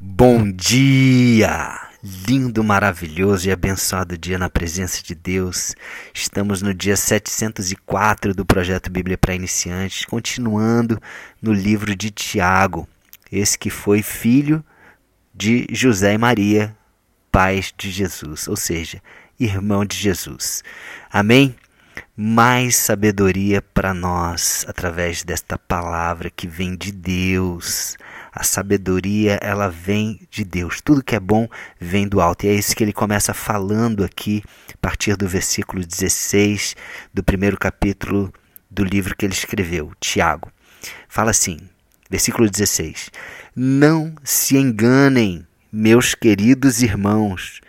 Bom dia! Lindo, maravilhoso e abençoado dia na presença de Deus. Estamos no dia 704 do projeto Bíblia para Iniciantes, continuando no livro de Tiago, esse que foi filho de José e Maria, pais de Jesus, ou seja, irmão de Jesus. Amém? Mais sabedoria para nós através desta palavra que vem de Deus a sabedoria, ela vem de Deus. Tudo que é bom vem do alto. E é isso que ele começa falando aqui, a partir do versículo 16 do primeiro capítulo do livro que ele escreveu, Tiago. Fala assim, versículo 16: Não se enganem, meus queridos irmãos,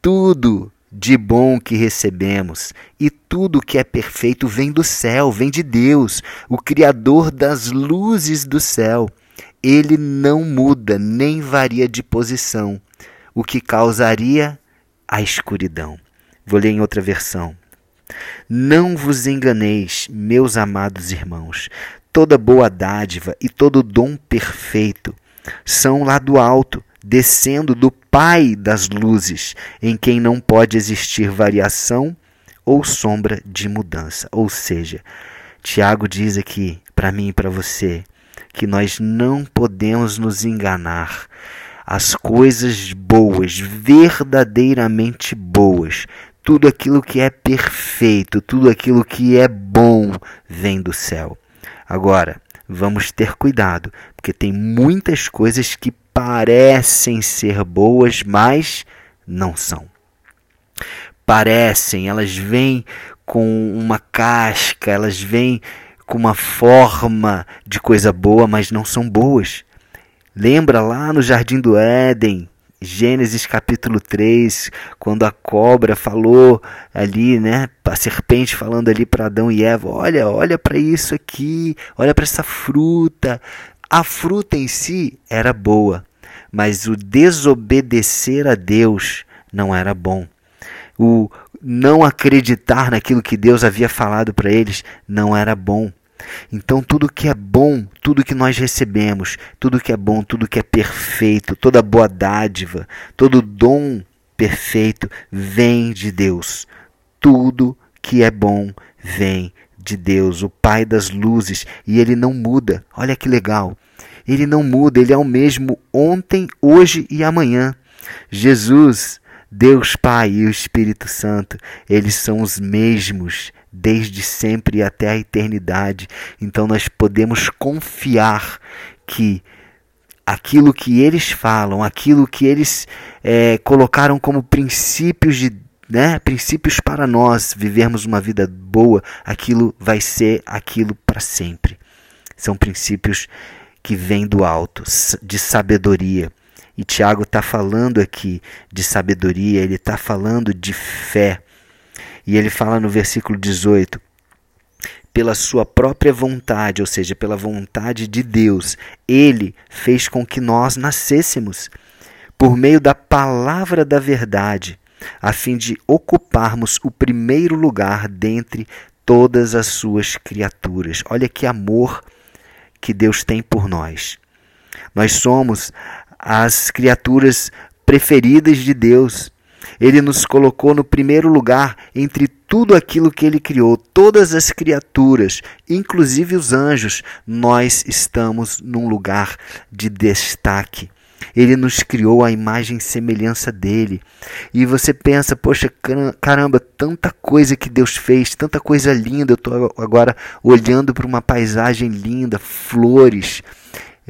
tudo de bom que recebemos e tudo que é perfeito vem do céu, vem de Deus, o Criador das luzes do céu ele não muda nem varia de posição, o que causaria a escuridão. Vou ler em outra versão. Não vos enganeis, meus amados irmãos, toda boa dádiva e todo dom perfeito são lá do alto, descendo do Pai das luzes, em quem não pode existir variação ou sombra de mudança. Ou seja, Tiago diz aqui para mim e para você que nós não podemos nos enganar. As coisas boas, verdadeiramente boas, tudo aquilo que é perfeito, tudo aquilo que é bom, vem do céu. Agora, vamos ter cuidado, porque tem muitas coisas que parecem ser boas, mas não são. Parecem, elas vêm com uma casca, elas vêm com uma forma de coisa boa, mas não são boas. Lembra lá no Jardim do Éden, Gênesis capítulo 3, quando a cobra falou ali, né, a serpente falando ali para Adão e Eva, olha, olha para isso aqui, olha para essa fruta. A fruta em si era boa, mas o desobedecer a Deus não era bom. O não acreditar naquilo que Deus havia falado para eles não era bom. Então, tudo que é bom, tudo que nós recebemos, tudo que é bom, tudo que é perfeito, toda boa dádiva, todo dom perfeito vem de Deus. Tudo que é bom vem de Deus, o Pai das luzes, e ele não muda. Olha que legal. Ele não muda, ele é o mesmo ontem, hoje e amanhã. Jesus Deus Pai e o Espírito Santo, eles são os mesmos desde sempre e até a eternidade. Então nós podemos confiar que aquilo que eles falam, aquilo que eles é, colocaram como princípios de né, princípios para nós vivermos uma vida boa, aquilo vai ser aquilo para sempre. São princípios que vêm do alto, de sabedoria. E Tiago está falando aqui de sabedoria, ele está falando de fé. E ele fala no versículo 18: pela sua própria vontade, ou seja, pela vontade de Deus, ele fez com que nós nascêssemos por meio da palavra da verdade, a fim de ocuparmos o primeiro lugar dentre todas as suas criaturas. Olha que amor que Deus tem por nós. Nós somos as criaturas preferidas de Deus. Ele nos colocou no primeiro lugar entre tudo aquilo que ele criou, todas as criaturas, inclusive os anjos, nós estamos num lugar de destaque. Ele nos criou a imagem e semelhança dele. E você pensa, poxa, caramba, tanta coisa que Deus fez, tanta coisa linda. Eu estou agora olhando para uma paisagem linda, flores,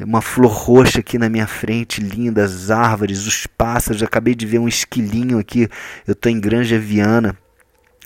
uma flor roxa aqui na minha frente, linda, as árvores, os pássaros. acabei de ver um esquilinho aqui. Eu estou em Granja Viana,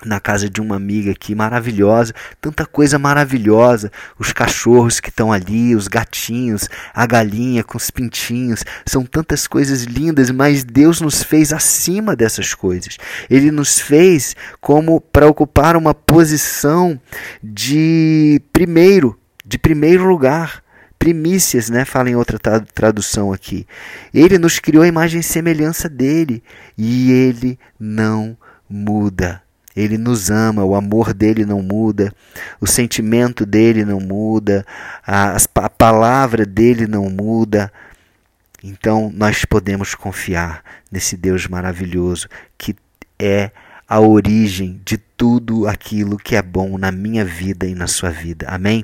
na casa de uma amiga aqui, maravilhosa, tanta coisa maravilhosa, os cachorros que estão ali, os gatinhos, a galinha com os pintinhos, são tantas coisas lindas, mas Deus nos fez acima dessas coisas. Ele nos fez como para ocupar uma posição de primeiro, de primeiro lugar primícias, né? Fala em outra tradução aqui. Ele nos criou a imagem e semelhança dele e ele não muda. Ele nos ama, o amor dele não muda, o sentimento dele não muda, a, a palavra dele não muda. Então nós podemos confiar nesse Deus maravilhoso que é a origem de tudo aquilo que é bom na minha vida e na sua vida. Amém?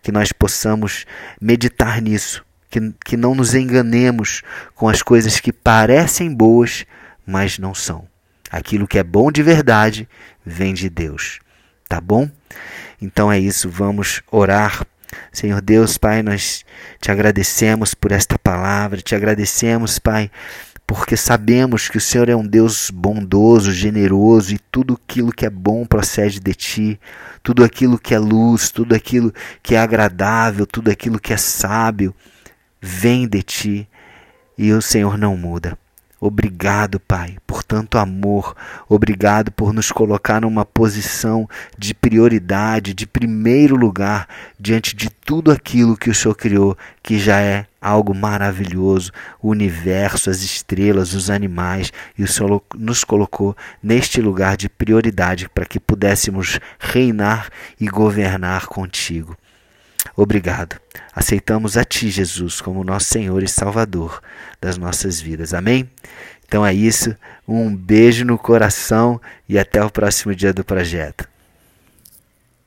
Que nós possamos meditar nisso, que, que não nos enganemos com as coisas que parecem boas, mas não são. Aquilo que é bom de verdade vem de Deus. Tá bom? Então é isso, vamos orar Senhor Deus, Pai, nós te agradecemos por esta palavra, te agradecemos, Pai, porque sabemos que o Senhor é um Deus bondoso, generoso e tudo aquilo que é bom procede de ti, tudo aquilo que é luz, tudo aquilo que é agradável, tudo aquilo que é sábio vem de ti e o Senhor não muda. Obrigado, Pai, por tanto amor. Obrigado por nos colocar numa posição de prioridade, de primeiro lugar, diante de tudo aquilo que o Senhor criou, que já é algo maravilhoso o universo, as estrelas, os animais e o Senhor nos colocou neste lugar de prioridade para que pudéssemos reinar e governar contigo. Obrigado. Aceitamos a Ti, Jesus, como nosso Senhor e Salvador das nossas vidas. Amém? Então é isso. Um beijo no coração e até o próximo dia do projeto.